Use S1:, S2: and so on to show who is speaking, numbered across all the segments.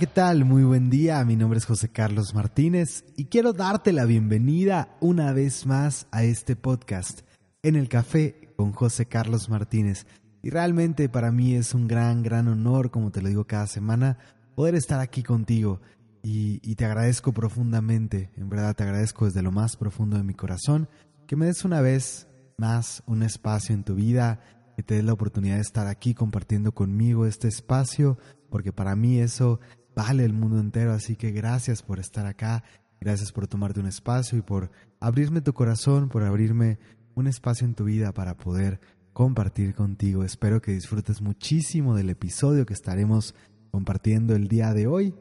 S1: ¿qué tal? Muy buen día. Mi nombre es José Carlos Martínez y quiero darte la bienvenida una vez más a este podcast en el café con José Carlos Martínez. Y realmente para mí es un gran, gran honor, como te lo digo cada semana, poder estar aquí contigo. Y, y te agradezco profundamente, en verdad te agradezco desde lo más profundo de mi corazón, que me des una vez más un espacio en tu vida, que te des la oportunidad de estar aquí compartiendo conmigo este espacio porque para mí eso vale el mundo entero, así que gracias por estar acá, gracias por tomarte un espacio y por abrirme tu corazón, por abrirme un espacio en tu vida para poder compartir contigo. Espero que disfrutes muchísimo del episodio que estaremos compartiendo el día de hoy.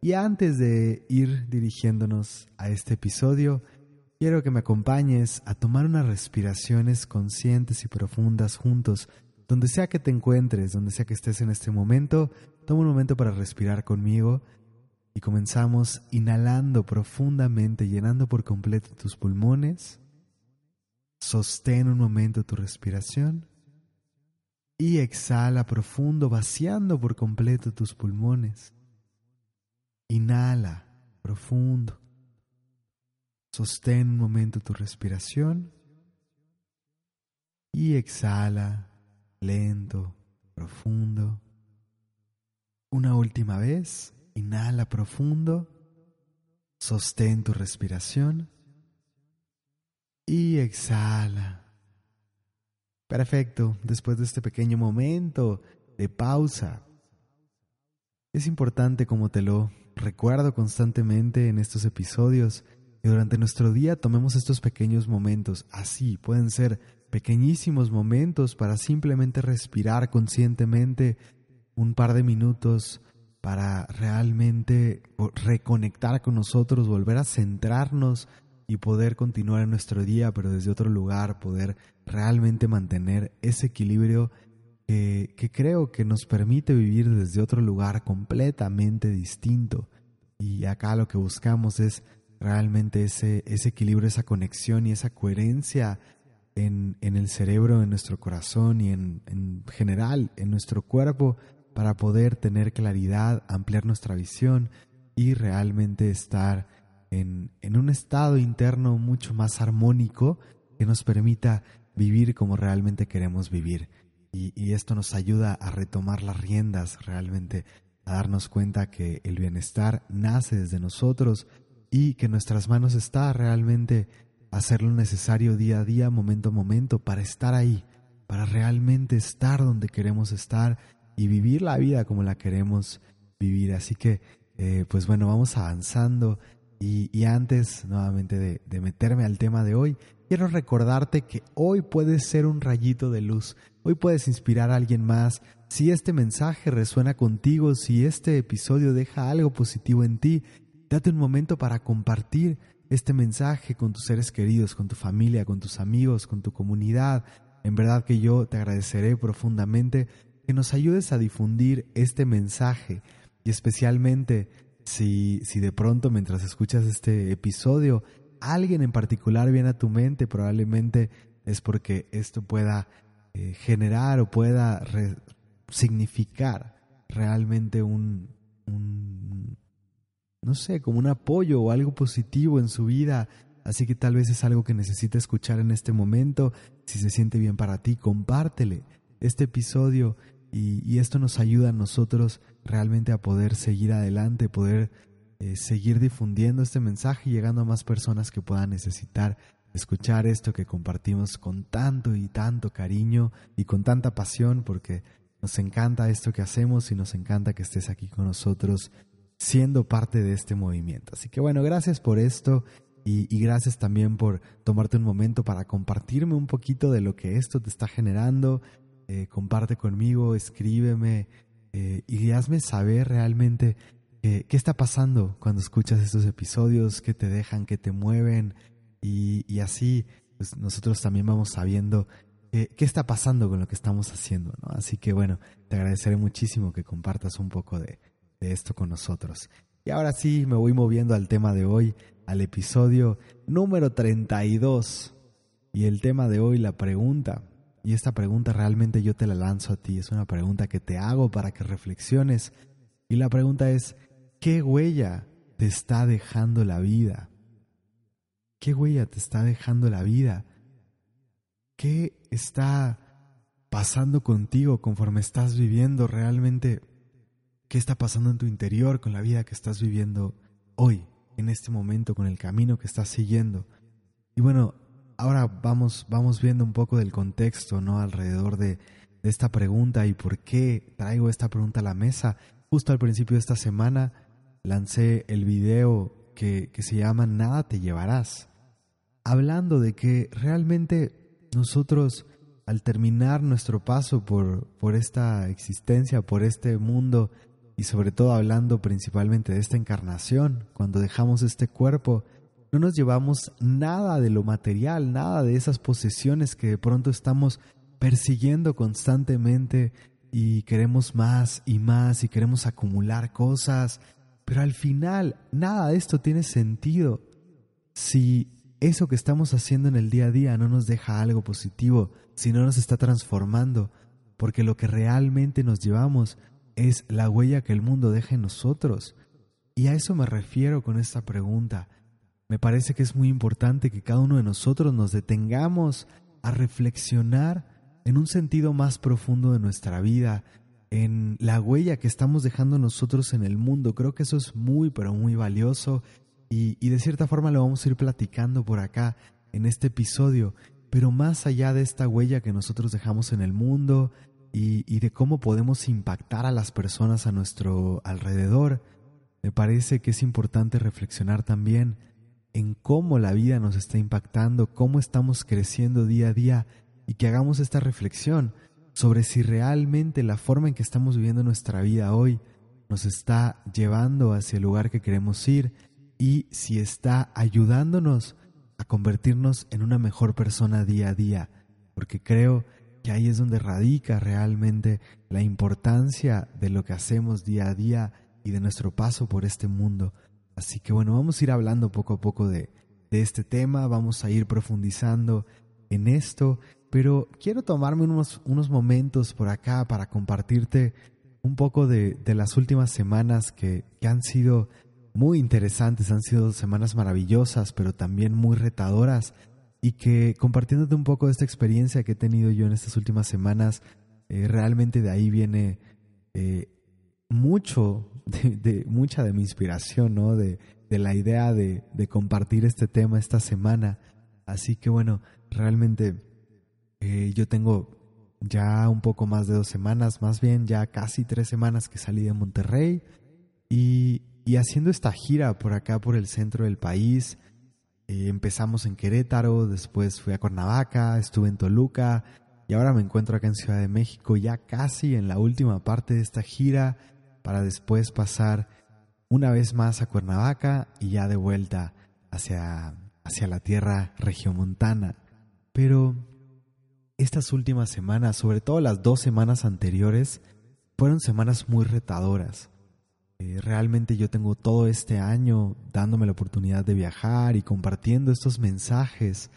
S1: Y antes de ir dirigiéndonos a este episodio, quiero que me acompañes a tomar unas respiraciones conscientes y profundas juntos donde sea que te encuentres, donde sea que estés en este momento, toma un momento para respirar conmigo y comenzamos inhalando profundamente, llenando por completo tus pulmones. Sostén un momento tu respiración y exhala profundo, vaciando por completo tus pulmones. Inhala profundo. Sostén un momento tu respiración y exhala lento, profundo. Una última vez, inhala profundo, sostén tu respiración y exhala. Perfecto, después de este pequeño momento de pausa, es importante como te lo recuerdo constantemente en estos episodios, que durante nuestro día tomemos estos pequeños momentos, así pueden ser pequeñísimos momentos para simplemente respirar conscientemente un par de minutos para realmente reconectar con nosotros, volver a centrarnos y poder continuar en nuestro día, pero desde otro lugar, poder realmente mantener ese equilibrio que, que creo que nos permite vivir desde otro lugar completamente distinto. Y acá lo que buscamos es realmente ese, ese equilibrio, esa conexión y esa coherencia en, el cerebro, en nuestro corazón y en, en general en nuestro cuerpo para poder tener claridad, ampliar nuestra visión y realmente estar en, en, un estado interno mucho más armónico que nos permita vivir como realmente queremos vivir. Y, y, esto nos ayuda a retomar las riendas realmente, a darnos cuenta que el bienestar nace desde nosotros y que en nuestras manos está realmente hacer lo necesario día a día, momento a momento, para estar ahí, para realmente estar donde queremos estar y vivir la vida como la queremos vivir. Así que, eh, pues bueno, vamos avanzando. Y, antes nuevamente de, de meterme al tema de hoy, quiero recordarte que hoy puedes ser un rayito de luz, hoy puedes inspirar a alguien más. Si este mensaje resuena contigo, si este episodio deja algo positivo en ti, date un momento para compartir este mensaje con tus seres queridos, con tu familia, con tus amigos, con tu comunidad. En verdad que yo te agradeceré profundamente que nos ayudes a difundir este mensaje y especialmente si, si de pronto mientras escuchas este episodio alguien en particular viene a tu mente, probablemente es porque esto pueda eh, generar o pueda significar realmente un, un, no sé, como un apoyo o algo positivo en su vida. Así que tal vez es algo que necesita escuchar en este momento. Si se siente bien para ti, compártele este episodio y, esto nos ayuda a nosotros realmente a poder seguir adelante, poder eh, seguir difundiendo este mensaje y llegando a más personas que puedan necesitar escuchar esto que compartimos con tanto y tanto cariño y con tanta pasión porque nos encanta esto que hacemos y nos encanta que estés aquí con nosotros siendo parte de este movimiento. Así que bueno, gracias por esto y, gracias también por tomarte un momento para compartirme un poquito de lo que esto te está generando. Eh, comparte conmigo, escríbeme eh, y hazme saber realmente qué está pasando cuando escuchas estos episodios, qué te dejan, qué te mueven y, así pues nosotros también vamos sabiendo qué está pasando con lo que estamos haciendo. ¿no? Así que bueno, te agradeceré muchísimo que compartas un poco de, de esto con nosotros. Y ahora sí, me voy moviendo al tema de hoy, al episodio número 32. Y el tema de hoy, la pregunta. Y esta pregunta realmente yo te la lanzo a ti, es una pregunta que te hago para que reflexiones Y la pregunta es, ¿qué huella te está dejando la vida? ¿Qué huella te está dejando la vida? ¿Qué está pasando contigo conforme estás viviendo realmente? ¿Qué está pasando en tu interior con la vida que estás viviendo hoy, en este momento, con el camino que estás siguiendo? Y bueno, ahora vamos, vamos viendo un poco del contexto, ¿no? Alrededor de, esta pregunta y por qué traigo esta pregunta a la mesa. Justo al principio de esta semana lancé el video que, que se llama Nada te llevarás, hablando de que realmente nosotros al terminar nuestro paso por, por esta existencia, por este mundo, y sobre todo hablando principalmente de esta encarnación, cuando dejamos este cuerpo, no nos llevamos nada de lo material, nada de esas posesiones que de pronto estamos persiguiendo constantemente y queremos más y más y queremos acumular cosas, pero al final nada de esto tiene sentido si eso que estamos haciendo en el día a día no nos deja algo positivo, si no nos está transformando, porque lo que realmente nos llevamos es la huella que el mundo deja en nosotros. Y a eso me refiero con esta pregunta. Me parece que es muy importante que cada uno de nosotros nos detengamos a reflexionar en un sentido más profundo de nuestra vida, en la huella que estamos dejando nosotros en el mundo. Creo que eso es muy, pero muy valioso y, de cierta forma lo vamos a ir platicando por acá en este episodio. Pero más allá de esta huella que nosotros dejamos en el mundo y, y de cómo podemos impactar a las personas a nuestro alrededor, me parece que es importante reflexionar también en cómo la vida nos está impactando, cómo estamos creciendo día a día y que hagamos esta reflexión sobre si realmente la forma en que estamos viviendo nuestra vida hoy nos está llevando hacia el lugar que queremos ir y si está ayudándonos a convertirnos en una mejor persona día a día, porque creo que ahí es donde radica realmente la importancia de lo que hacemos día a día y de nuestro paso por este mundo. Así que bueno, vamos a ir hablando poco a poco de, este tema, vamos a ir profundizando en esto, pero quiero tomarme unos, unos momentos por acá para compartirte un poco de, las últimas semanas que, que han sido muy interesantes, han sido semanas maravillosas, pero también muy retadoras y que compartiéndote un poco de esta experiencia que he tenido yo en estas últimas semanas, eh, realmente de ahí viene eh, mucho de, mucha de mi inspiración, ¿no? De, de la idea de, de, compartir este tema esta semana. Así que bueno, realmente eh, yo tengo ya un poco más de dos semanas, más bien ya casi tres semanas que salí de Monterrey y, y haciendo esta gira por acá, por el centro del país. Eh, empezamos en Querétaro, después fui a Cuernavaca, estuve en Toluca y ahora me encuentro acá en Ciudad de México, ya casi en la última parte de esta gira para después pasar una vez más a Cuernavaca y ya de vuelta hacia, hacia la tierra regiomontana. Pero estas últimas semanas, sobre todo las dos semanas anteriores, fueron semanas muy retadoras. Eh, realmente yo tengo todo este año dándome la oportunidad de viajar y compartiendo estos mensajes.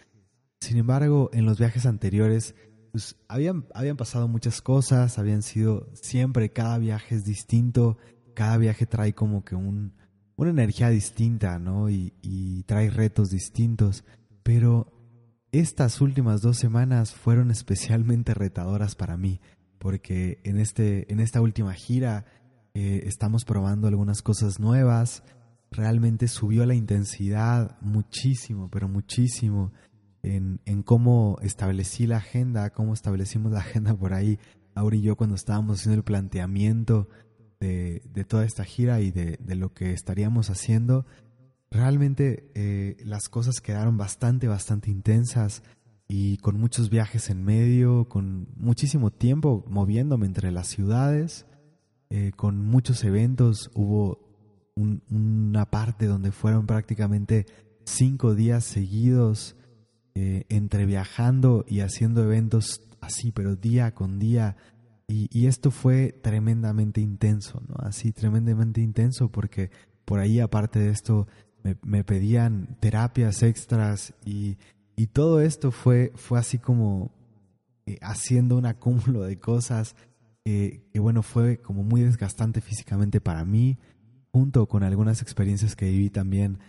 S1: Sin embargo, en los viajes anteriores pues habían, habían pasado muchas cosas, habían sido siempre, cada viaje es distinto, cada viaje trae como que un, una energía distinta, ¿no? Y, y trae retos distintos, pero estas últimas dos semanas fueron especialmente retadoras para mí, porque en, este, en esta última gira eh, estamos probando algunas cosas nuevas, realmente subió la intensidad muchísimo, pero muchísimo en, cómo establecí la agenda, cómo establecimos la agenda por ahí, Auri y yo cuando estábamos haciendo el planteamiento de, toda esta gira y de, lo que estaríamos haciendo, realmente eh, las cosas quedaron bastante, bastante intensas y con muchos viajes en medio, con muchísimo tiempo moviéndome entre las ciudades, eh, con muchos eventos, hubo una parte donde fueron prácticamente cinco días seguidos eh, entre viajando y haciendo eventos así, pero día con día. Y, esto fue tremendamente intenso, ¿no? Así, tremendamente intenso, porque por ahí, aparte de esto, me, pedían terapias extras y, y, todo esto fue, fue así como eh, haciendo un acúmulo de cosas que, bueno, fue como muy desgastante físicamente para mí, junto con algunas experiencias que viví también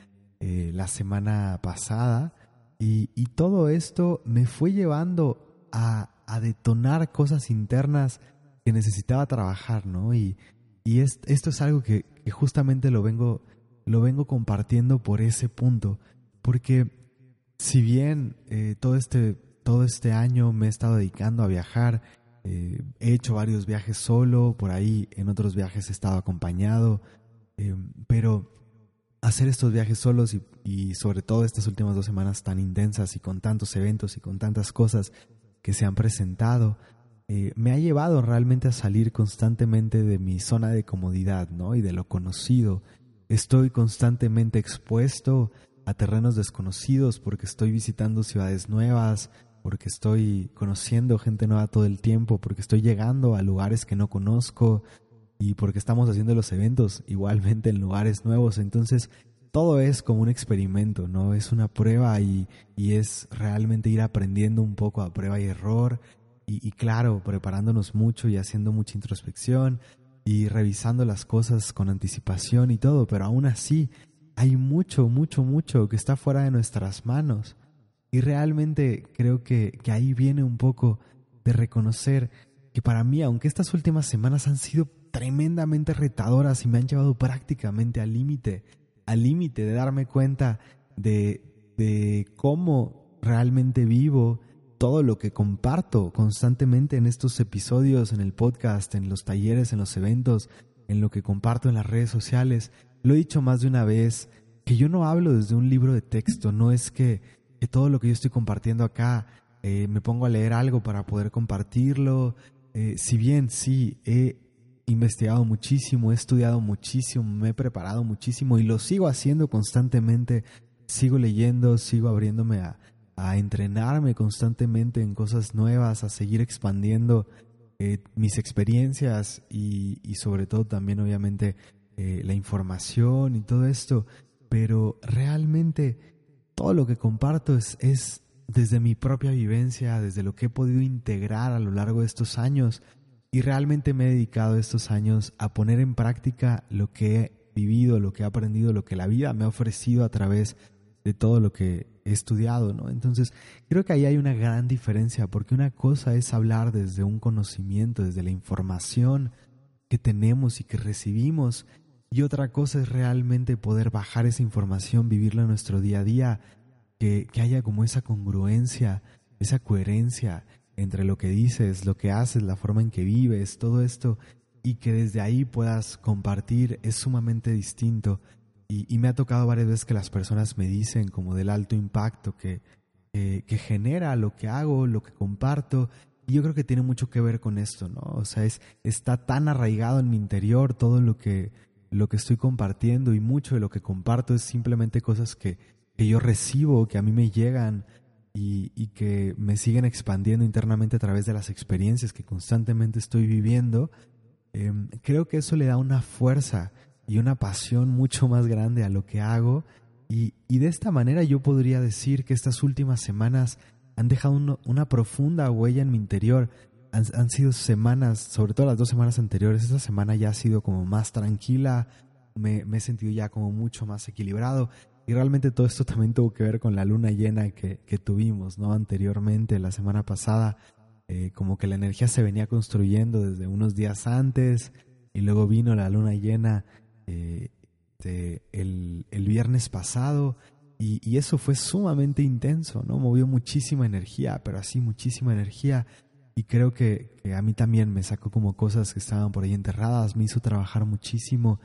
S1: eh, la semana pasada. Y, todo esto me fue llevando a, detonar cosas internas que necesitaba trabajar, ¿no? Y, y esto es algo que, justamente lo vengo, lo vengo compartiendo por ese punto, porque si bien eh, todo, este, todo este año me he estado dedicando a viajar, eh, he hecho varios viajes solo, por ahí en otros viajes he estado acompañado, eh, pero hacer estos viajes solos y, sobre todo estas últimas dos semanas tan intensas y con tantos eventos y con tantas cosas que se han presentado, me ha llevado realmente a salir constantemente de mi zona de comodidad ¿no? y de lo conocido. Estoy constantemente expuesto a terrenos desconocidos, porque estoy visitando ciudades nuevas, porque estoy conociendo gente nueva todo el tiempo, porque estoy llegando a lugares que no conozco y porque estamos haciendo los eventos igualmente en lugares nuevos. Entonces, todo es como un experimento, ¿no? Es una prueba y, es realmente ir aprendiendo un poco a prueba y error y, y claro, preparándonos mucho y haciendo mucha introspección y revisando las cosas con anticipación y todo, pero aún así hay mucho, mucho, mucho que está fuera de nuestras manos. Y realmente creo que, ahí viene un poco de reconocer que para mí, aunque estas últimas semanas han sido tremendamente retadoras y me han llevado prácticamente al límite, al límite de darme cuenta de, de cómo realmente vivo todo lo que comparto constantemente en estos episodios, en el podcast, en los talleres, en los eventos, en lo que comparto en las redes sociales, lo he dicho más de una vez, que yo no hablo desde un libro de texto, no es que, todo lo que yo estoy compartiendo acá eh, me pongo a leer algo para poder compartirlo. Eh, si bien sí, he investigado muchísimo, he estudiado muchísimo, me he preparado muchísimo y lo sigo haciendo constantemente, sigo leyendo, sigo abriéndome a, entrenarme constantemente en cosas nuevas, a seguir expandiendo eh, mis experiencias y, sobre todo también obviamente la información y todo esto, pero realmente todo lo que comparto es, es desde mi propia vivencia, desde lo que he podido integrar a lo largo de estos años y realmente me he dedicado estos años a poner en práctica lo que he vivido, lo que he aprendido, lo que la vida me ha ofrecido a través de todo lo que he estudiado, ¿no? Entonces, creo que ahí hay una gran diferencia, porque una cosa es hablar desde un conocimiento, desde la información que tenemos y que recibimos, y otra cosa es realmente poder bajar esa información, vivirla en nuestro día a día, que, haya como esa congruencia, esa coherencia entre lo que dices, lo que haces, la forma en que vives, todo esto, y que desde ahí puedas compartir es sumamente distinto. Y, me ha tocado varias veces que las personas me dicen como del alto impacto que, que, genera lo que hago, lo que comparto, y yo creo que tiene mucho que ver con esto, ¿no? O sea, es, está tan arraigado en mi interior todo lo que, lo que estoy compartiendo y mucho de lo que comparto es simplemente cosas que, que yo recibo, que a mí me llegan y, y, que me siguen expandiendo internamente a través de las experiencias que constantemente estoy viviendo, em, creo que eso le da una fuerza y una pasión mucho más grande a lo que hago. Y, y de esta manera yo podría decir que estas últimas semanas han dejado una profunda huella en mi interior han, sido semanas, sobre todo las dos semanas anteriores, esta semana ya ha sido como más tranquila, me, he sentido ya como mucho más equilibrado y realmente todo esto también tuvo que ver con la luna llena que, tuvimos, ¿no? Anteriormente, la semana pasada, eh, como que la energía se venía construyendo desde unos días antes y luego vino la luna llena eh, el, el, viernes pasado y, y, eso fue sumamente intenso, ¿no? Movió muchísima energía, pero así muchísima energía y creo que, a mí también me sacó como cosas que estaban por ahí enterradas, me hizo trabajar muchísimo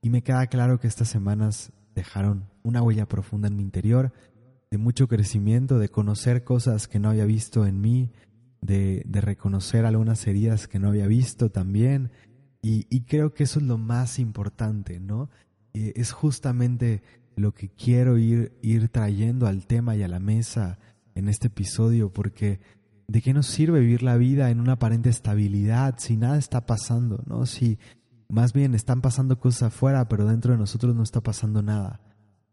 S1: y me queda claro que estas semanas dejaron una huella profunda en mi interior, de mucho crecimiento, de conocer cosas que no había visto en mí, de, de reconocer algunas heridas que no había visto también y, y creo que eso es lo más importante, ¿no? es justamente lo que quiero ir, ir trayendo al tema y a la mesa en este episodio porque ¿De qué nos sirve vivir la vida en una aparente estabilidad si nada está pasando, ¿no? Si más bien están pasando cosas afuera, pero dentro de nosotros no está pasando nada.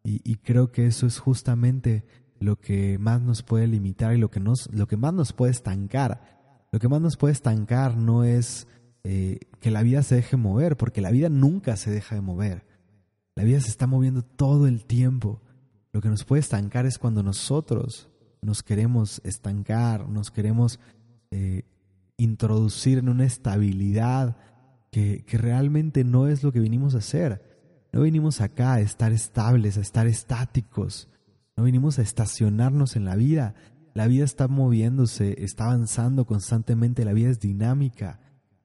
S1: Y, creo que eso es justamente lo que más nos puede limitar y lo que, nos, lo que más nos puede estancar. Lo que más nos puede estancar no es eh, que la vida se deje mover, porque la vida nunca se deja de mover. La vida se está moviendo todo el tiempo. Lo que nos puede estancar es cuando nosotros nos queremos estancar, nos queremos eh, introducir en una estabilidad que, que realmente no es lo que vinimos a hacer. No vinimos acá a estar estables, a estar estáticos. No vinimos a estacionarnos en la vida. La vida está moviéndose, está avanzando constantemente, la vida es dinámica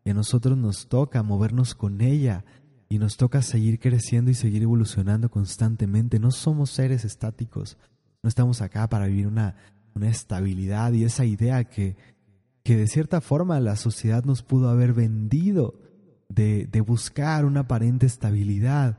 S1: y a nosotros nos toca movernos con ella y nos toca seguir creciendo y seguir evolucionando constantemente. No somos seres estáticos, no estamos acá para vivir una, una estabilidad y esa idea que, que de cierta forma la sociedad nos pudo haber vendido de, de buscar una aparente estabilidad.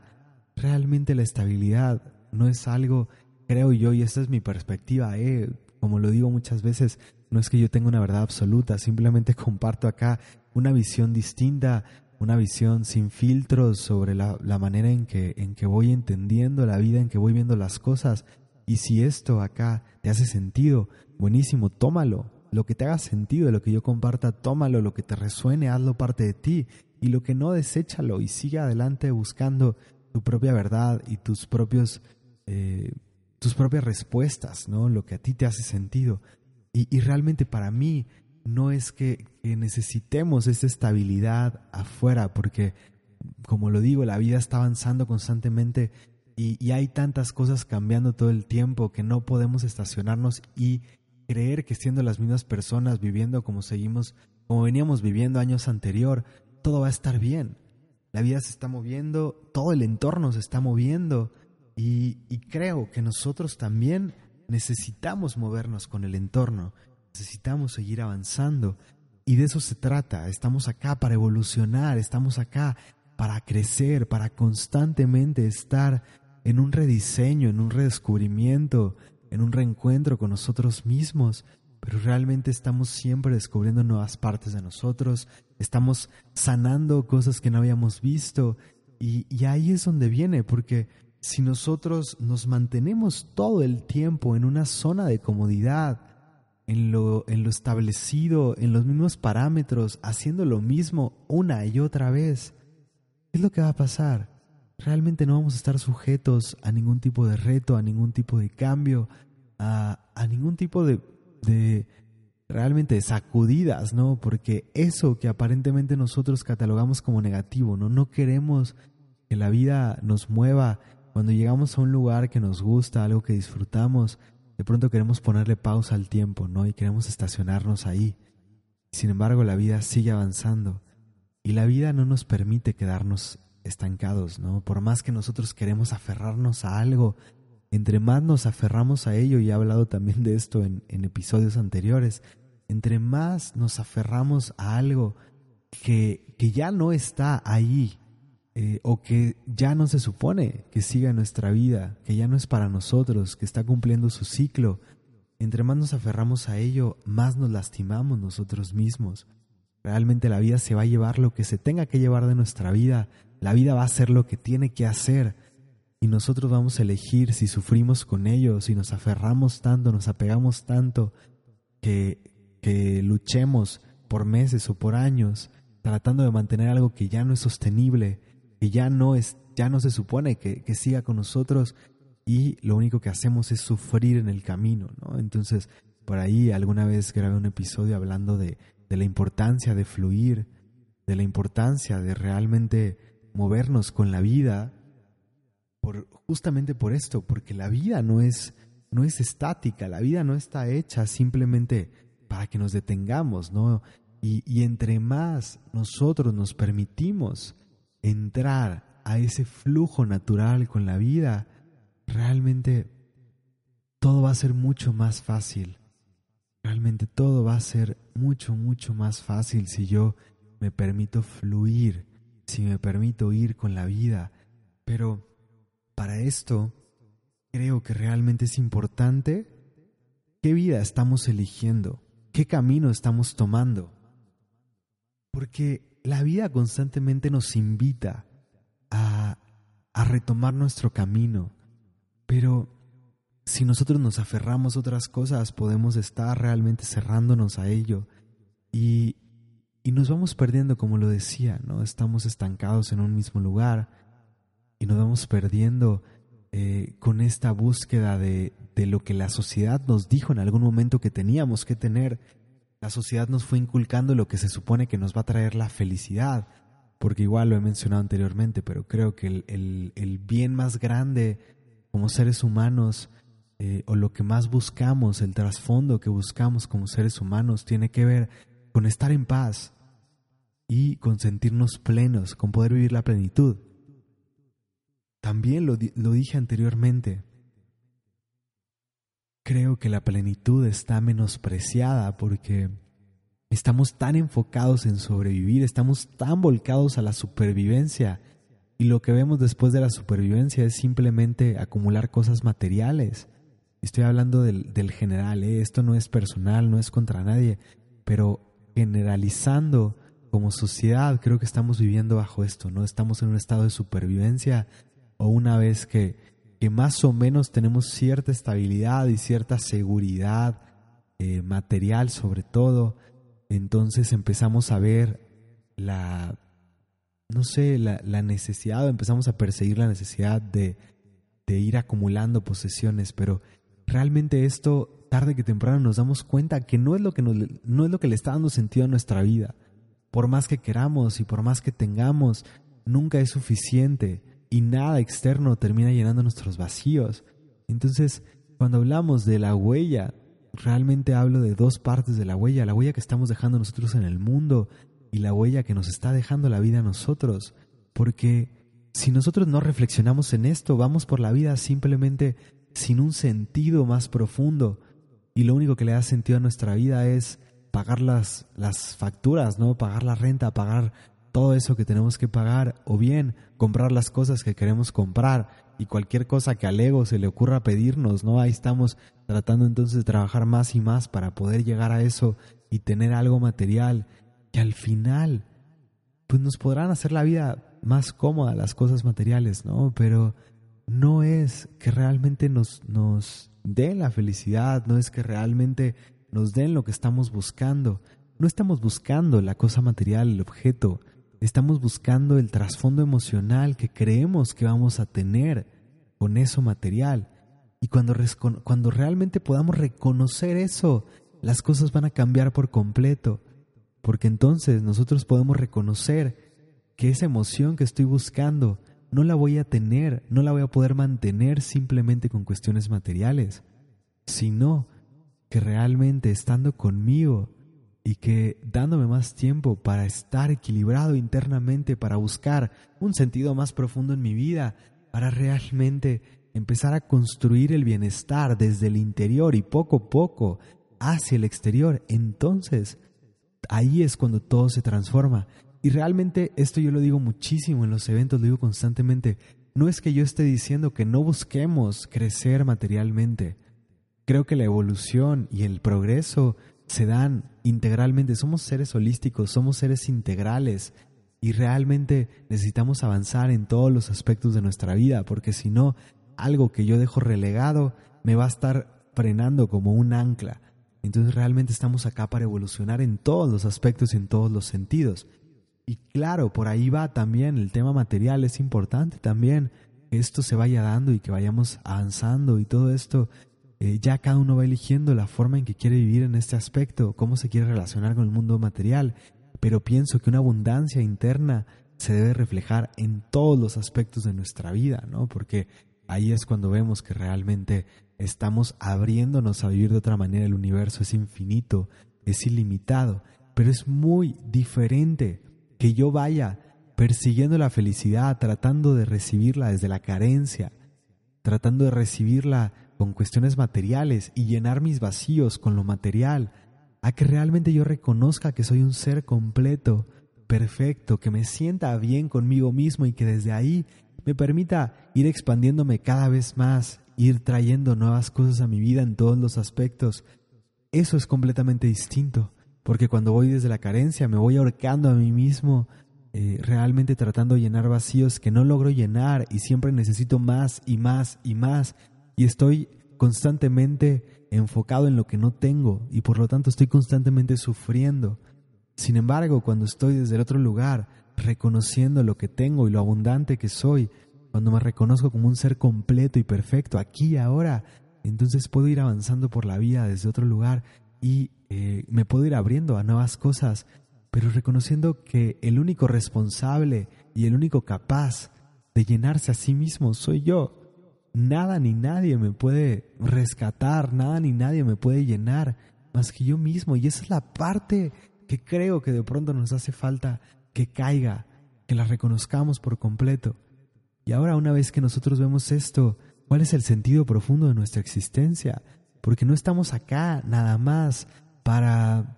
S1: Realmente la estabilidad no es algo, creo yo, y esta es mi perspectiva, eh, como lo digo muchas veces, no es que yo tenga una verdad absoluta, simplemente comparto acá una visión distinta, una visión sin filtros sobre la, manera en que, en que voy entendiendo la vida, en que voy viendo las cosas. Y si esto acá te hace sentido, buenísimo, tómalo. Lo que te haga sentido, lo que yo comparta, tómalo. Lo que te resuene, hazlo parte de ti. Y lo que no, deséchalo y sigue adelante buscando tu propia verdad y tus propios eh, tus propias respuestas, ¿no? Lo que a ti te hace sentido. Y, realmente para mí no es que, necesitemos esa estabilidad afuera, porque como lo digo, la vida está avanzando constantemente y, hay tantas cosas cambiando todo el tiempo que no podemos estacionarnos y creer que siendo las mismas personas viviendo como seguimos, como veníamos viviendo años anterior, todo va a estar bien. La vida se está moviendo, todo el entorno se está moviendo y, creo que nosotros también necesitamos movernos con el entorno, necesitamos seguir avanzando. Y de eso se trata, estamos acá para evolucionar, estamos acá para crecer, para constantemente estar en un rediseño, en un redescubrimiento, en un reencuentro con nosotros mismos, pero realmente estamos siempre descubriendo nuevas partes de nosotros, estamos sanando cosas que no habíamos visto y, ahí es donde viene, porque si nosotros nos mantenemos todo el tiempo en una zona de comodidad, en lo, en lo establecido, en los mismos parámetros, haciendo lo mismo una y otra vez, ¿qué es lo que va a pasar? Realmente no vamos a estar sujetos a ningún tipo de reto, a ningún tipo de cambio, a, a ningún tipo de, de realmente sacudidas, ¿no? Porque eso que aparentemente nosotros catalogamos como negativo, ¿no? No queremos que la vida nos mueva cuando llegamos a un lugar que nos gusta, algo que disfrutamos, de pronto queremos ponerle pausa al tiempo, ¿no? Y queremos estacionarnos ahí. Sin embargo, la vida sigue avanzando y la vida no nos permite quedarnos estancados, ¿no? Por más que nosotros queremos aferrarnos a algo, entre más nos aferramos a ello, y he hablado también de esto en, episodios anteriores, entre más nos aferramos a algo que, que ya no está ahí, eh, o que ya no se supone que siga nuestra vida, que ya no es para nosotros, que está cumpliendo su ciclo, entre más nos aferramos a ello, más nos lastimamos nosotros mismos. Realmente la vida se va a llevar lo que se tenga que llevar de nuestra vida, la vida va a hacer lo que tiene que hacer y nosotros vamos a elegir si sufrimos con ello, si nos aferramos tanto, nos apegamos tanto, que, que luchemos por meses o por años tratando de mantener algo que ya no es sostenible, que ya no es, ya no se supone que, siga con nosotros y lo único que hacemos es sufrir en el camino, ¿no? Entonces, por ahí alguna vez grabé un episodio hablando de, de la importancia de fluir, de la importancia de realmente movernos con la vida, por, justamente por esto, porque la vida no es, no es estática, la vida no está hecha simplemente para que nos detengamos, ¿no? Y, y entre más nosotros nos permitimos entrar a ese flujo natural con la vida, realmente todo va a ser mucho más fácil. Realmente todo va a ser mucho, mucho más fácil si yo me permito fluir, si me permito ir con la vida. Pero para esto, creo que realmente es importante qué vida estamos eligiendo, qué camino estamos tomando. Porque la vida constantemente nos invita a, a retomar nuestro camino, pero si nosotros nos aferramos a otras cosas, podemos estar realmente cerrándonos a ello. Y, y nos vamos perdiendo, como lo decía, ¿no? Estamos estancados en un mismo lugar y nos vamos perdiendo eh, con esta búsqueda de, de lo que la sociedad nos dijo en algún momento que teníamos que tener. La sociedad nos fue inculcando lo que se supone que nos va a traer la felicidad, porque igual lo he mencionado anteriormente, pero creo que el, el, bien más grande como seres humanos eh, o lo que más buscamos, el trasfondo que buscamos como seres humanos, tiene que ver con estar en paz y con sentirnos plenos, con poder vivir la plenitud. También lo, dije anteriormente, creo que la plenitud está menospreciada porque estamos tan enfocados en sobrevivir, estamos tan volcados a la supervivencia y lo que vemos después de la supervivencia es simplemente acumular cosas materiales. Estoy hablando del, general, ¿eh? esto no es personal, no es contra nadie, pero generalizando como sociedad creo que estamos viviendo bajo esto, ¿no? Estamos en un estado de supervivencia o una vez que que más o menos tenemos cierta estabilidad y cierta seguridad eh, material sobre todo, entonces empezamos a ver la, no sé, la, la necesidad, empezamos a perseguir la necesidad de, de ir acumulando posesiones, pero realmente esto tarde que temprano nos damos cuenta que no es lo que no es lo que le está dando sentido a nuestra vida. Por más que queramos y por más que tengamos, nunca es suficiente y nada externo termina llenando nuestros vacíos. Entonces, cuando hablamos de la huella, realmente hablo de dos partes de la huella, la huella que estamos dejando nosotros en el mundo y la huella que nos está dejando la vida a nosotros. Porque si nosotros no reflexionamos en esto, vamos por la vida simplemente sin un sentido más profundo y lo único que le da sentido a nuestra vida es pagar las, las facturas, ¿no? Pagar la renta, pagar todo eso que tenemos que pagar o bien comprar las cosas que queremos comprar y cualquier cosa que al ego se le ocurra pedirnos, ¿no? Ahí estamos tratando entonces de trabajar más y más para poder llegar a eso y tener algo material que al final pues nos podrán hacer la vida más cómoda las cosas materiales, ¿no? Pero no es que realmente nos, nos den la felicidad, no es que realmente nos den lo que estamos buscando. No estamos buscando la cosa material, el objeto, Estamos buscando el trasfondo emocional que creemos que vamos a tener con eso material. Y cuando, cuando realmente podamos reconocer eso, las cosas van a cambiar por completo. Porque entonces nosotros podemos reconocer que esa emoción que estoy buscando no la voy a tener, no la voy a poder mantener simplemente con cuestiones materiales, sino que realmente estando conmigo y que dándome más tiempo para estar equilibrado internamente, para buscar un sentido más profundo en mi vida, para realmente empezar a construir el bienestar desde el interior y poco a poco hacia el exterior, entonces ahí es cuando todo se transforma. Y realmente esto yo lo digo muchísimo en los eventos, lo digo constantemente. No es que yo esté diciendo que no busquemos crecer materialmente. Creo que la evolución y el progreso se dan integralmente. Somos seres holísticos, somos seres integrales y realmente necesitamos avanzar en todos los aspectos de nuestra vida, porque si no, algo que yo dejo relegado me va a estar frenando como un ancla. Entonces realmente estamos acá para evolucionar en todos los aspectos y en todos los sentidos. Y claro, por ahí va también el tema material, es importante también que esto se vaya dando y que vayamos avanzando y todo esto eh, ya cada uno va eligiendo la forma en que quiere vivir en este aspecto, cómo se quiere relacionar con el mundo material, pero pienso que una abundancia interna se debe reflejar en todos los aspectos de nuestra vida, ¿no? Porque ahí es cuando vemos que realmente estamos abriéndonos a vivir de otra manera. El universo es infinito, es ilimitado, pero es muy diferente que yo vaya persiguiendo la felicidad, tratando de recibirla desde la carencia, tratando de recibirla con cuestiones materiales y llenar mis vacíos con lo material, a que realmente yo reconozca que soy un ser completo, perfecto, que me sienta bien conmigo mismo y que desde ahí me permita ir expandiéndome cada vez más, ir trayendo nuevas cosas a mi vida en todos los aspectos. Eso es completamente distinto, porque cuando voy desde la carencia me voy ahorcando a mí mismo, eh, realmente tratando de llenar vacíos que no logro llenar y siempre necesito más y más y más y estoy constantemente enfocado en lo que no tengo y por lo tanto estoy constantemente sufriendo. Sin embargo, cuando estoy desde el otro lugar, reconociendo lo que tengo y lo abundante que soy, cuando me reconozco como un ser completo y perfecto aquí y ahora, entonces puedo ir avanzando por la vida desde otro lugar y eh, me puedo ir abriendo a nuevas cosas, pero reconociendo que el único responsable y el único capaz de llenarse a sí mismo soy yo. Nada ni nadie me puede rescatar, nada ni nadie me puede llenar más que yo mismo. Y esa es la parte que creo que de pronto nos hace falta que caiga, que la reconozcamos por completo. Y ahora una vez que nosotros vemos esto, ¿cuál es el sentido profundo de nuestra existencia? Porque no estamos acá nada más para,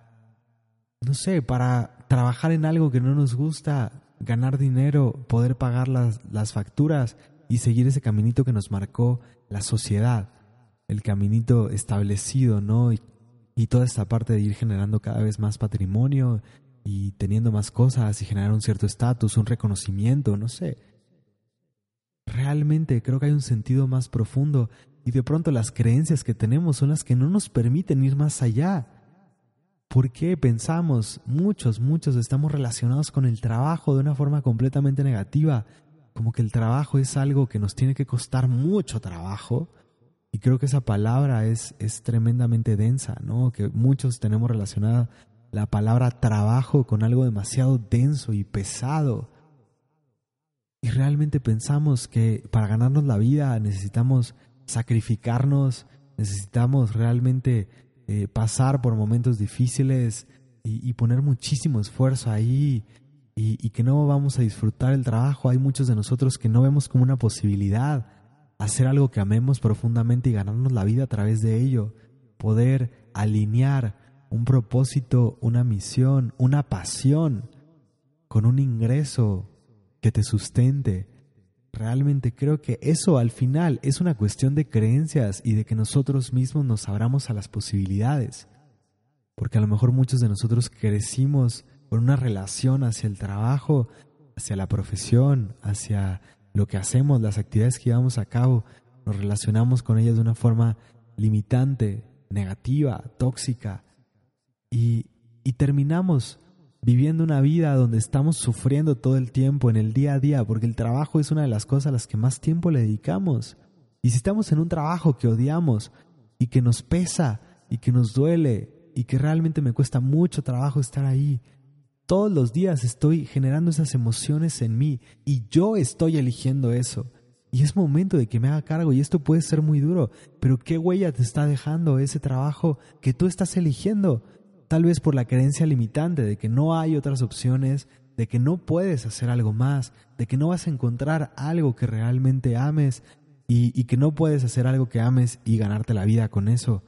S1: no sé, para trabajar en algo que no nos gusta, ganar dinero, poder pagar las, las facturas y seguir ese caminito que nos marcó la sociedad, el caminito establecido, ¿no? Y, y toda esta parte de ir generando cada vez más patrimonio y teniendo más cosas y generar un cierto estatus, un reconocimiento, no sé. Realmente creo que hay un sentido más profundo y de pronto las creencias que tenemos son las que no nos permiten ir más allá. ¿Por qué pensamos, muchos, muchos estamos relacionados con el trabajo de una forma completamente negativa? Como que el trabajo es algo que nos tiene que costar mucho trabajo. Y creo que esa palabra es, es tremendamente densa, ¿no? Que muchos tenemos relacionada la palabra trabajo con algo demasiado denso y pesado. Y realmente pensamos que para ganarnos la vida necesitamos sacrificarnos, necesitamos realmente eh, pasar por momentos difíciles y, poner muchísimo esfuerzo ahí y, y, que no vamos a disfrutar el trabajo. Hay muchos de nosotros que no vemos como una posibilidad hacer algo que amemos profundamente y ganarnos la vida a través de ello, poder alinear un propósito, una misión, una pasión, con un ingreso que te sustente. Realmente creo que eso al final es una cuestión de creencias y de que nosotros mismos nos abramos a las posibilidades. Porque a lo mejor muchos de nosotros crecimos con una relación hacia el trabajo, hacia la profesión, hacia lo que hacemos, las actividades que llevamos a cabo, nos relacionamos con ellas de una forma limitante, negativa, tóxica, y, terminamos viviendo una vida donde estamos sufriendo todo el tiempo en el día a día, porque el trabajo es una de las cosas a las que más tiempo le dedicamos. Y si estamos en un trabajo que odiamos y que nos pesa y que nos duele y que realmente me cuesta mucho trabajo estar ahí, todos los días estoy generando esas emociones en mí y yo estoy eligiendo eso. Y es momento de que me haga cargo y esto puede ser muy duro, pero ¿qué huella te está dejando ese trabajo que tú estás eligiendo? Tal vez por la creencia limitante de que no hay otras opciones, de que no puedes hacer algo más, de que no vas a encontrar algo que realmente ames y, que no puedes hacer algo que ames y ganarte la vida con eso.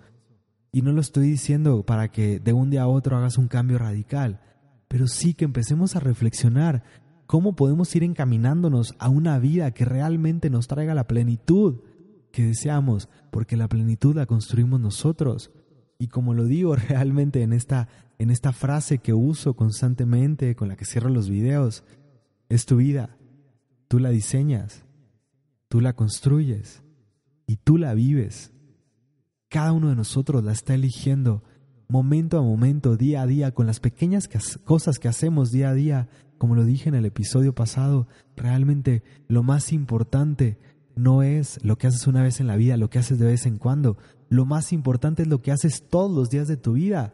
S1: Y no lo estoy diciendo para que de un día a otro hagas un cambio radical, pero sí que empecemos a reflexionar cómo podemos ir encaminándonos a una vida que realmente nos traiga la plenitud que deseamos, porque la plenitud la construimos nosotros. Y como lo digo realmente en esta, en esta frase que uso constantemente, con la que cierro los videos, es tu vida. Tú la diseñas, tú la construyes y tú la vives. Cada uno de nosotros la está eligiendo momento a momento, día a día, con las pequeñas cosas que hacemos día a día. Como lo dije en el episodio pasado, realmente lo más importante no es lo que haces una vez en la vida, lo que haces de vez en cuando. Lo más importante es lo que haces todos los días de tu vida.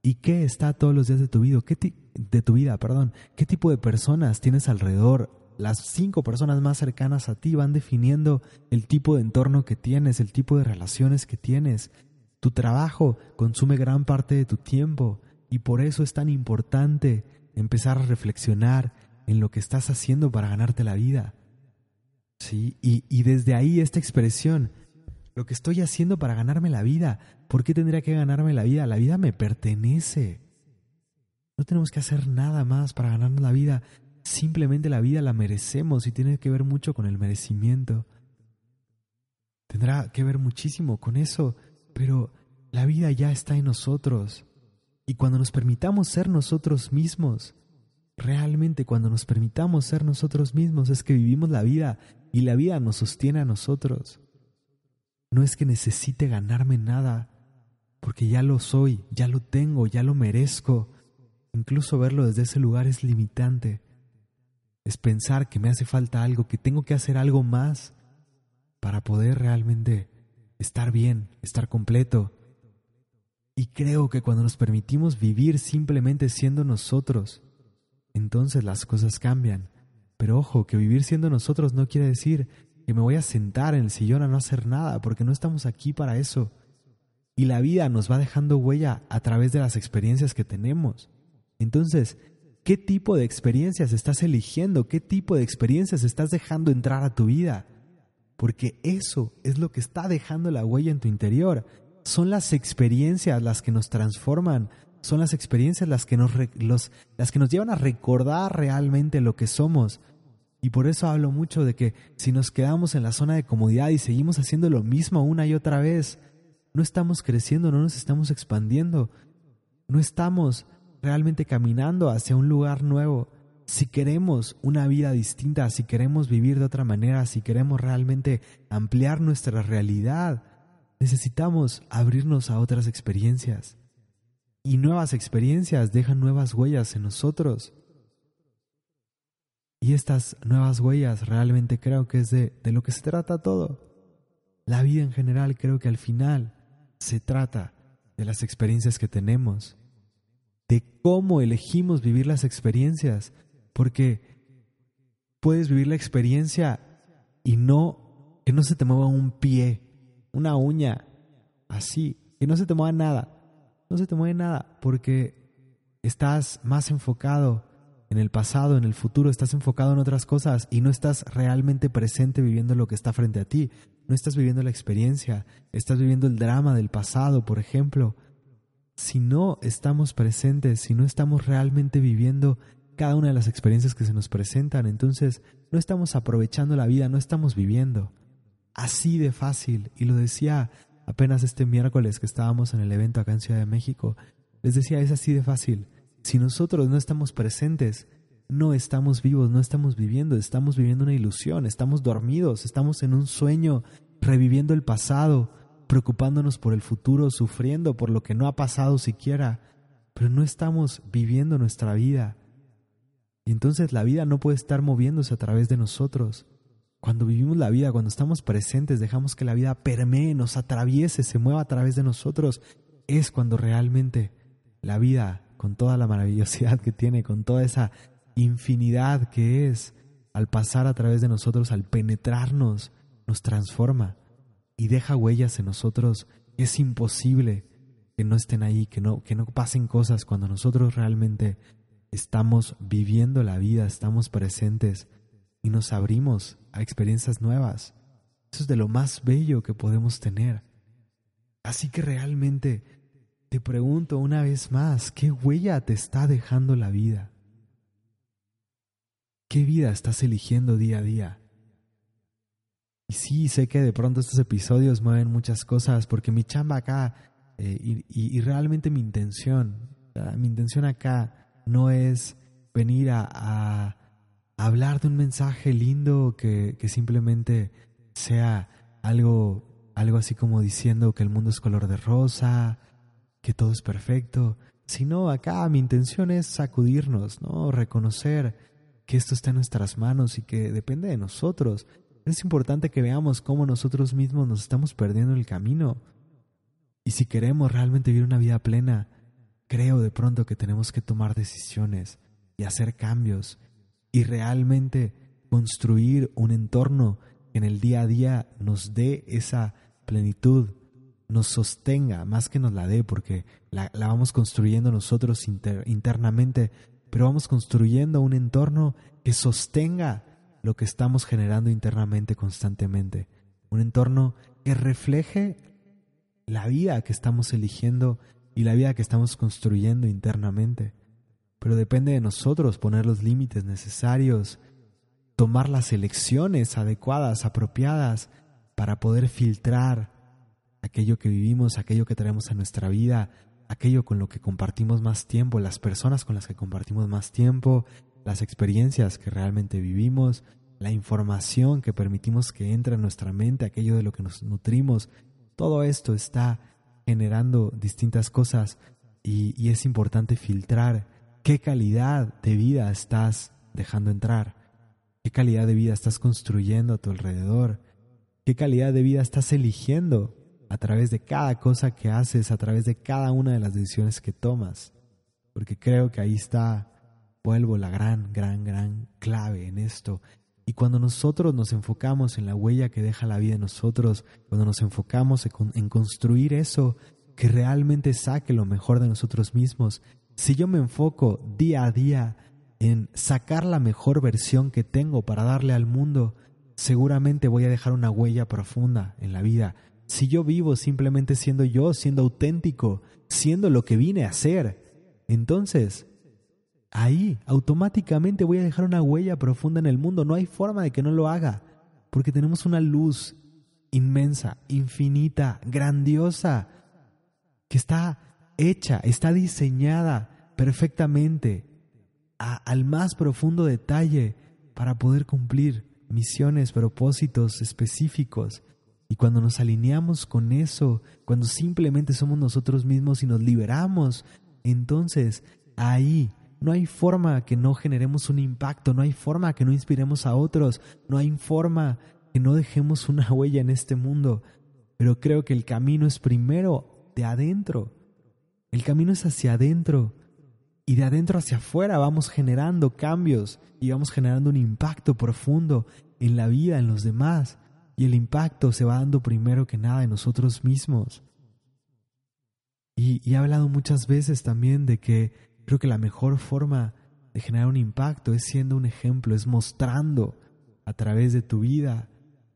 S1: ¿Y qué está todos los días de tu vida? ¿Qué de tu vida, perdón? ¿Qué tipo de personas tienes alrededor? Las cinco personas más cercanas a ti van definiendo el tipo de entorno que tienes, el tipo de relaciones que tienes. Tu trabajo consume gran parte de tu tiempo y por eso es tan importante empezar a reflexionar en lo que estás haciendo para ganarte la vida. Sí, y, y desde ahí esta expresión, lo que estoy haciendo para ganarme la vida, ¿por qué tendría que ganarme la vida? La vida me pertenece. No tenemos que hacer nada más para ganarnos la vida, simplemente la vida la merecemos y tiene que ver mucho con el merecimiento. Tendrá que ver muchísimo con eso, pero la vida ya está en nosotros. Y cuando nos permitamos ser nosotros mismos, realmente cuando nos permitamos ser nosotros mismos es que vivimos la vida y la vida nos sostiene a nosotros. No es que necesite ganarme nada, porque ya lo soy, ya lo tengo, ya lo merezco. incluso verlo desde ese lugar es limitante. Es pensar que me hace falta algo, que tengo que hacer algo más para poder realmente estar bien, estar completo. Y creo que cuando nos permitimos vivir simplemente siendo nosotros, entonces las cosas cambian. Pero ojo, que vivir siendo nosotros no quiere decir que me voy a sentar en el sillón a no hacer nada, porque no estamos aquí para eso. Y la vida nos va dejando huella a través de las experiencias que tenemos. Entonces, ¿qué tipo de experiencias estás eligiendo? ¿Qué tipo de experiencias estás dejando entrar a tu vida? Porque eso es lo que está dejando la huella en tu interior. Son las experiencias las que nos transforman, son las experiencias las que nos, las que nos llevan a recordar realmente lo que somos. Y por eso hablo mucho de que si nos quedamos en la zona de comodidad y seguimos haciendo lo mismo una y otra vez, no estamos creciendo, no nos estamos expandiendo, no estamos realmente caminando hacia un lugar nuevo. Si queremos una vida distinta, si queremos vivir de otra manera, si queremos realmente ampliar nuestra realidad, necesitamos abrirnos a otras experiencias. Y nuevas experiencias dejan nuevas huellas en nosotros. Y estas nuevas huellas realmente creo que es de, de lo que se trata todo. La vida en general creo que al final se trata de las experiencias que tenemos, de cómo elegimos vivir las experiencias, porque puedes vivir la experiencia y no que no se te mueva un pie, una uña, así, que no se te mueva nada no se te mueve nada porque estás más enfocado en el pasado, en el futuro, estás enfocado en otras cosas y no estás realmente presente viviendo lo que está frente a ti. No estás viviendo la experiencia, estás viviendo el drama del pasado, por ejemplo. Si no estamos presentes, si no estamos realmente viviendo cada una de las experiencias que se nos presentan, entonces no estamos aprovechando la vida, no estamos viviendo. Así de fácil. Y lo decía Apenas este miércoles que estábamos en el evento acá en Ciudad de México, les decía, es así de fácil. Si nosotros no estamos presentes, no estamos vivos, no estamos viviendo, estamos viviendo una ilusión, estamos dormidos, estamos en un sueño, reviviendo el pasado, preocupándonos por el futuro, sufriendo por lo que no ha pasado siquiera, pero no estamos viviendo nuestra vida. Y entonces la vida no puede estar moviéndose a través de nosotros. Cuando vivimos la vida, cuando estamos presentes, dejamos que la vida permee, nos atraviese, se mueva a través de nosotros, es cuando realmente la vida, con toda la maravillosidad que tiene, con toda esa infinidad que es, al pasar a través de nosotros, al penetrarnos, nos transforma y deja huellas en nosotros. Es imposible que no estén ahí, que no, que no pasen cosas cuando nosotros realmente estamos viviendo la vida, estamos presentes y nos abrimos a experiencias nuevas. Eso es de lo más bello que podemos tener. Así que realmente te pregunto una vez más, ¿qué huella te está dejando la vida? ¿Qué vida estás eligiendo día a día? Y sí, sé que de pronto estos episodios mueven muchas cosas porque mi chamba acá eh, y, realmente mi intención, mi intención acá no es venir a hablar de un mensaje lindo que, que simplemente sea algo, algo así como diciendo que el mundo es color de rosa, que todo es perfecto, sino acá mi intención es sacudirnos, ¿no? Reconocer que esto está en nuestras manos y que depende de nosotros. Es importante que veamos cómo nosotros mismos nos estamos perdiendo el camino. Y si queremos realmente vivir una vida plena, creo de pronto que tenemos que tomar decisiones y hacer cambios y realmente construir un entorno que en el día a día nos dé esa plenitud, nos sostenga, más que nos la dé, porque la, vamos construyendo nosotros internamente, pero vamos construyendo un entorno que sostenga lo que estamos generando internamente constantemente. Un entorno que refleje la vida que estamos eligiendo y la vida que estamos construyendo internamente pero depende de nosotros poner los límites necesarios, tomar las elecciones adecuadas, apropiadas, para poder filtrar aquello que vivimos, aquello que traemos a nuestra vida, aquello con lo que compartimos más tiempo, las personas con las que compartimos más tiempo, las experiencias que realmente vivimos, la información que permitimos que entre en nuestra mente, aquello de lo que nos nutrimos. Todo esto está generando distintas cosas y, y es importante filtrar qué calidad de vida estás dejando entrar, qué calidad de vida estás construyendo a tu alrededor, qué calidad de vida estás eligiendo a través de cada cosa que haces, a través de cada una de las decisiones que tomas. Porque creo que ahí está, vuelvo, la gran, gran, gran clave en esto. Y cuando nosotros nos enfocamos en la huella que deja la vida en nosotros, cuando nos enfocamos en construir eso que realmente saque lo mejor de nosotros mismos, si yo me enfoco día a día en sacar la mejor versión que tengo para darle al mundo, seguramente voy a dejar una huella profunda en la vida. Si yo vivo simplemente siendo yo, siendo auténtico, siendo lo que vine a ser, entonces ahí automáticamente voy a dejar una huella profunda en el mundo. No hay forma de que no lo haga, porque tenemos una luz inmensa, infinita, grandiosa, que está hecha, está diseñada perfectamente al más profundo detalle para poder cumplir misiones, propósitos específicos. Y cuando nos alineamos con eso, cuando simplemente somos nosotros mismos y nos liberamos, entonces ahí no hay forma que no generemos un impacto, no hay forma que no inspiremos a otros, no hay forma que no dejemos una huella en este mundo. Pero creo que el camino es primero de adentro. El camino es hacia adentro y de adentro hacia afuera vamos generando cambios y vamos generando un impacto profundo en la vida, en los demás. Y el impacto se va dando primero que nada en nosotros mismos. Y, he hablado muchas veces también de que creo que la mejor forma de generar un impacto es siendo un ejemplo, es mostrando a través de tu vida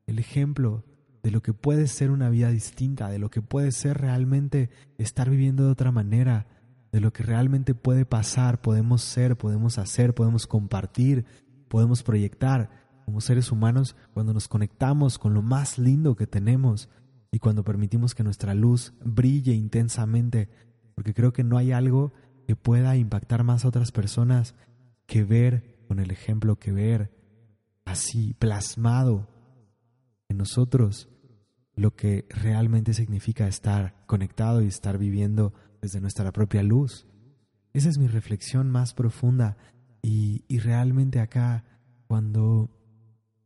S1: el ejemplo de lo que puede ser una vida distinta, de lo que puede ser realmente estar viviendo de otra manera, de lo que realmente puede pasar, podemos ser, podemos hacer, podemos compartir, podemos proyectar como seres humanos cuando nos conectamos con lo más lindo que tenemos y cuando permitimos que nuestra luz brille intensamente, porque creo que no hay algo que pueda impactar más a otras personas que ver con el ejemplo, que ver así plasmado en nosotros lo que realmente significa estar conectado y estar viviendo desde nuestra propia luz. Esa es mi reflexión más profunda y, realmente acá cuando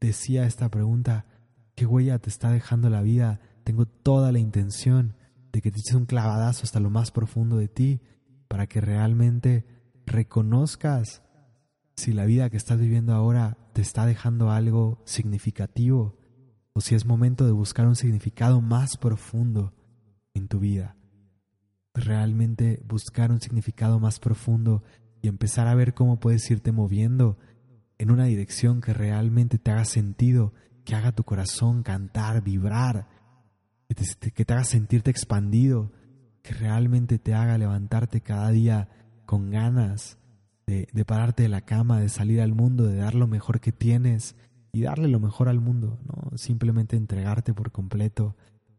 S1: decía esta pregunta, ¿qué huella te está dejando la vida? Tengo toda la intención de que te eches un clavadazo hasta lo más profundo de ti para que realmente reconozcas si la vida que estás viviendo ahora te está dejando algo significativo o si es momento de buscar un significado más profundo en tu vida realmente buscar un significado más profundo y empezar a ver cómo puedes irte moviendo en una dirección que realmente te haga sentido, que haga tu corazón cantar, vibrar, que te, haga sentirte expandido, que realmente te haga levantarte cada día con ganas de, pararte de la cama, de salir al mundo, de dar lo mejor que tienes y darle lo mejor al mundo, no simplemente entregarte por completo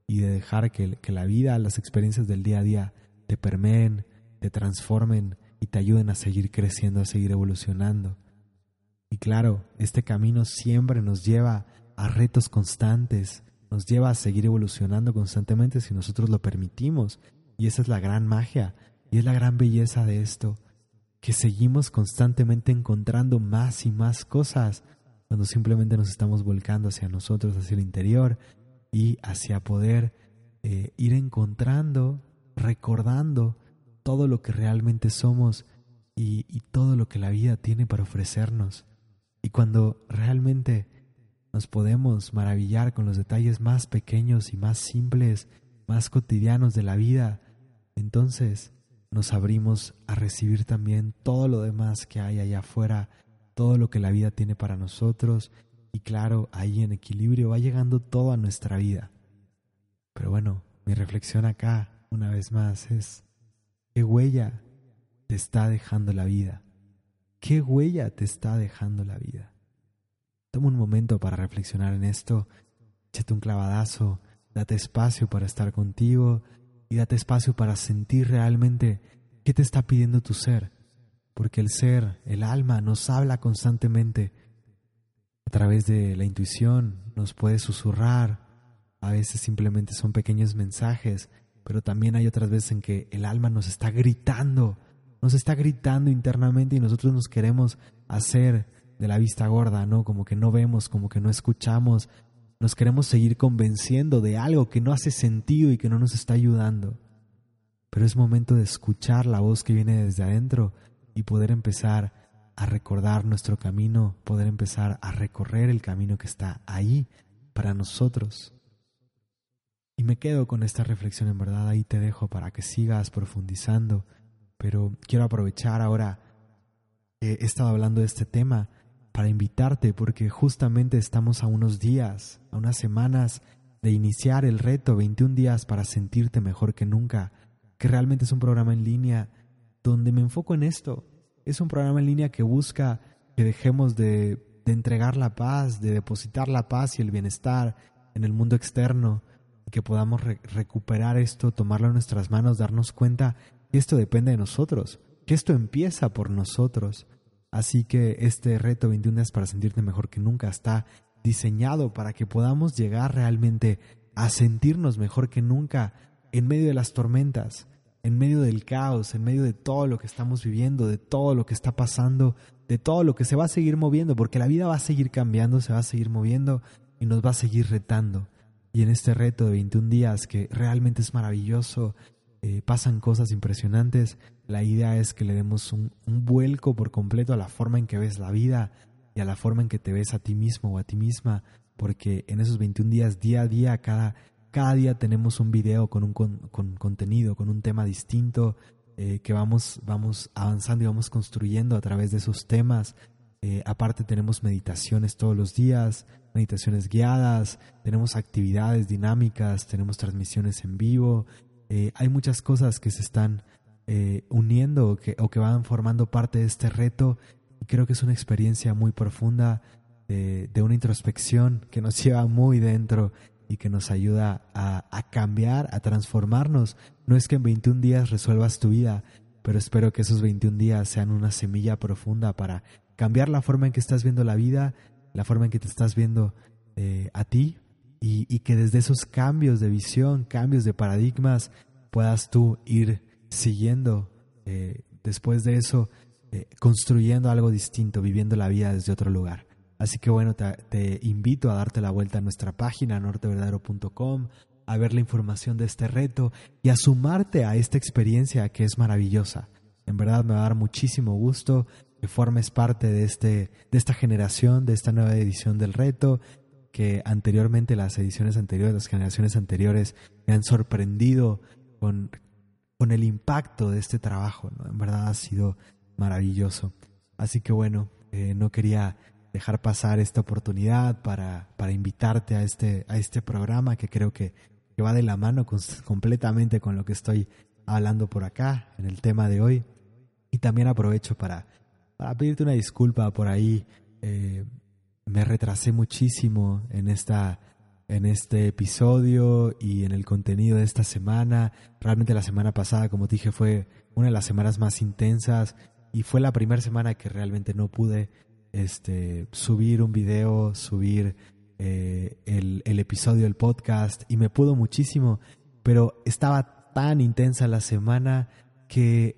S1: y de dejar que, que la vida, las experiencias del día a día te permeen, te transformen y te ayuden a seguir creciendo, a seguir evolucionando. Y claro, este camino siempre nos lleva a retos constantes, nos lleva a seguir evolucionando constantemente si nosotros lo permitimos. Y esa es la gran magia y es la gran belleza de esto, que seguimos constantemente encontrando más y más cosas cuando simplemente nos estamos volcando hacia nosotros, hacia el interior y hacia poder eh, ir encontrando recordando todo lo que realmente somos y, todo lo que la vida tiene para ofrecernos. Y cuando realmente nos podemos maravillar con los detalles más pequeños y más simples, más cotidianos de la vida, entonces nos abrimos a recibir también todo lo demás que hay allá afuera, todo lo que la vida tiene para nosotros y claro, ahí en equilibrio va llegando todo a nuestra vida. Pero bueno, mi reflexión acá una vez más es, ¿qué huella te está dejando la vida? ¿Qué huella te está dejando la vida? Toma un momento para reflexionar en esto, échate un clavadazo, date espacio para estar contigo y date espacio para sentir realmente qué te está pidiendo tu ser, porque el ser, el alma, nos habla constantemente. A través de la intuición, nos puede susurrar, a veces simplemente son pequeños mensajes pero también hay otras veces en que el alma nos está gritando nos está gritando internamente y nosotros nos queremos hacer de la vista gorda, ¿no? Como que no vemos, como que no escuchamos, nos queremos seguir convenciendo de algo que no hace sentido y que no nos está ayudando. Pero es momento de escuchar la voz que viene desde adentro y poder empezar a recordar nuestro camino, poder empezar a recorrer el camino que está ahí para nosotros. Y me quedo con esta reflexión en verdad, ahí te dejo para que sigas profundizando, pero quiero aprovechar ahora que he estado hablando de este tema para invitarte porque justamente estamos a unos días, a unas semanas de iniciar el reto 21 días para sentirte mejor que nunca, que realmente es un programa en línea donde me enfoco en esto. Es un programa en línea que busca que dejemos de, entregar la paz, de depositar la paz y el bienestar en el mundo externo que podamos recuperar esto, tomarlo en nuestras manos, darnos cuenta que esto depende de nosotros, que esto empieza por nosotros Así que este reto 21 días para sentirte mejor que nunca está diseñado para que podamos llegar realmente a sentirnos mejor que nunca en medio de las tormentas, en medio del caos, en medio de todo lo que estamos viviendo, de todo lo que está pasando, de todo lo que se va a seguir moviendo, porque la vida va a seguir cambiando, se va a seguir moviendo y nos va a seguir retando. Y en este reto de 21 días, que realmente es maravilloso, eh, pasan cosas impresionantes, la idea es que le demos un, vuelco por completo a la forma en que ves la vida y a la forma en que te ves a ti mismo o a ti misma, porque en esos 21 días, día a día, cada, día tenemos un video con un con, contenido, con un tema distinto, eh, que vamos, vamos avanzando y vamos construyendo a través de esos temas. Eh, aparte tenemos meditaciones todos los días, meditaciones guiadas, tenemos actividades dinámicas, tenemos transmisiones en vivo. Eh, hay muchas cosas que se están eh, uniendo o que, o que van formando parte de este reto. Y creo que es una experiencia muy profunda de, una introspección que nos lleva muy dentro y que nos ayuda a, a, cambiar, a transformarnos. No es que en 21 días resuelvas tu vida, pero espero que esos 21 días sean una semilla profunda para cambiar la forma en que estás viendo la vida, la forma en que te estás viendo eh, a ti y, que desde esos cambios de visión, cambios de paradigmas, puedas tú ir siguiendo eh, después de eso, eh, construyendo algo distinto, viviendo la vida desde otro lugar. Así que bueno, te, invito a darte la vuelta a nuestra página norteverdadero.com, a ver la información de este reto y a sumarte a esta experiencia que es maravillosa. En verdad me va a dar muchísimo gusto que formes parte de, este, de esta generación, de esta nueva edición del reto, que anteriormente las ediciones anteriores, las generaciones anteriores me han sorprendido con con el impacto de este trabajo. En verdad ha sido maravilloso. Así que bueno, eh, no quería dejar pasar esta oportunidad para, para invitarte a este, a este programa que creo que, que va de la mano completamente con lo que estoy hablando por acá en el tema de hoy. Y también aprovecho para, para pedirte una disculpa por ahí. Eh, me retrasé muchísimo en esta en este episodio y en el contenido de esta semana. Realmente la semana pasada, como dije, fue una de las semanas más intensas y fue la primera semana que realmente no pude este, subir un video, subir eh, el, el episodio del podcast y me pudo muchísimo, pero estaba tan intensa la semana que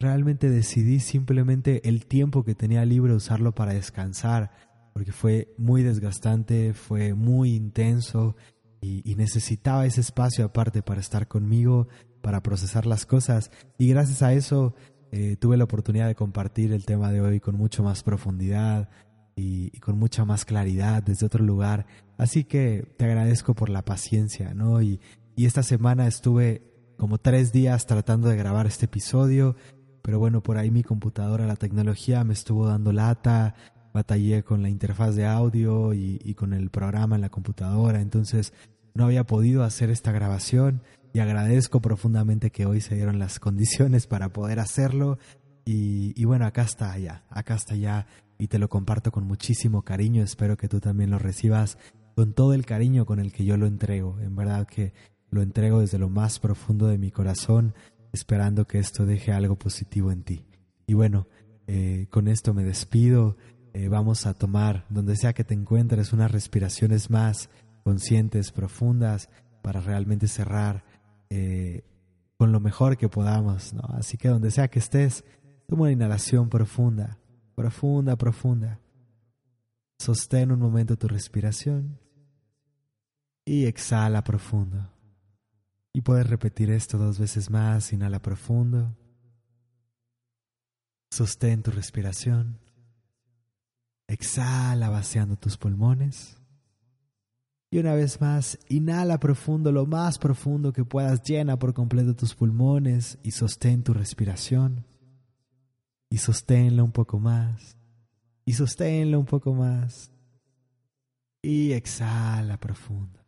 S1: realmente decidí simplemente el tiempo que tenía libre usarlo para descansar porque fue muy desgastante, fue muy intenso y, necesitaba ese espacio aparte para estar conmigo, para procesar las cosas y gracias a eso eh, tuve la oportunidad de compartir el tema de hoy con mucho más profundidad y, con mucha más claridad desde otro lugar. Así que te agradezco por la paciencia, ¿no? Y, y esta semana estuve como tres días tratando de grabar este episodio, pero bueno, por ahí mi computadora, la tecnología me estuvo dando lata, batallé con la interfaz de audio y, con el programa en la computadora, entonces no había podido hacer esta grabación y agradezco profundamente que hoy se dieron las condiciones para poder hacerlo y, bueno, acá está ya, acá está ya y te lo comparto con muchísimo cariño, espero que tú también lo recibas con todo el cariño con el que yo lo entrego, en verdad que lo entrego desde lo más profundo de mi corazón, esperando que esto deje algo positivo en ti. Y bueno, eh, con esto me despido. Eh, vamos a tomar, donde sea que te encuentres, unas respiraciones más conscientes, profundas, para realmente cerrar eh, con lo mejor que podamos. ¿no? Así que donde sea que estés, Toma una inhalación profunda, profunda, profunda. Sostén un momento tu respiración y exhala profundo. Y puedes repetir esto dos veces más. Inhala profundo. Sostén tu respiración. Exhala vaciando tus pulmones. Y una vez más, inhala profundo, lo más profundo que puedas, llena por completo tus pulmones y sostén tu respiración. Y sosténlo un poco más. Y sosténlo un poco más. Y exhala profundo.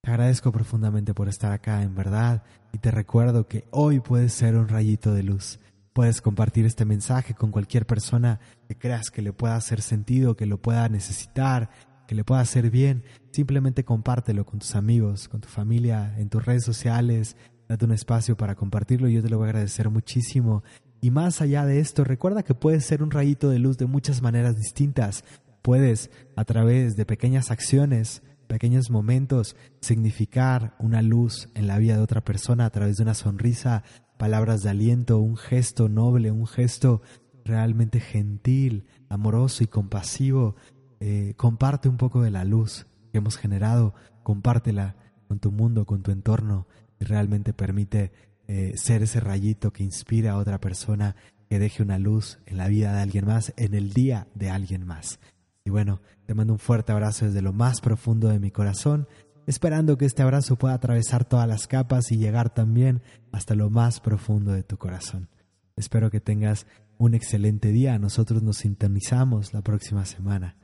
S1: Te agradezco profundamente por estar acá, en verdad, y te recuerdo que hoy puedes ser un rayito de luz. Puedes compartir este mensaje con cualquier persona que creas que le pueda hacer sentido, que lo pueda necesitar, que le pueda hacer bien. Simplemente compártelo con tus amigos, con tu familia, en tus redes sociales. Date un espacio para compartirlo y yo te lo voy a agradecer muchísimo. Y más allá de esto, recuerda que puedes ser un rayito de luz de muchas maneras distintas. Puedes, a través de pequeñas acciones, pequeños momentos, significar una luz en la vida de otra persona a través de una sonrisa, palabras de aliento, un gesto noble, un gesto realmente gentil, amoroso y compasivo. Eh, comparte un poco de la luz que hemos generado, compártela con tu mundo, con tu entorno y realmente permite eh, ser ese rayito que inspira a otra persona, que deje una luz en la vida de alguien más, en el día de alguien más. Y bueno, te mando un fuerte abrazo desde lo más profundo de mi corazón, esperando que este abrazo pueda atravesar todas las capas y llegar también hasta lo más profundo de tu corazón. Espero que tengas un excelente día. Nosotros nos sintonizamos la próxima semana.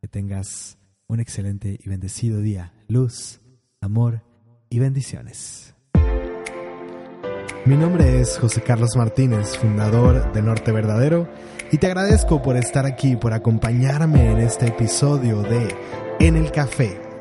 S1: Que tengas un excelente y bendecido día. Luz, amor y bendiciones. Mi nombre es José Carlos Martínez, fundador de Norte Verdadero, y te agradezco por estar aquí, por acompañarme en este episodio de En el Café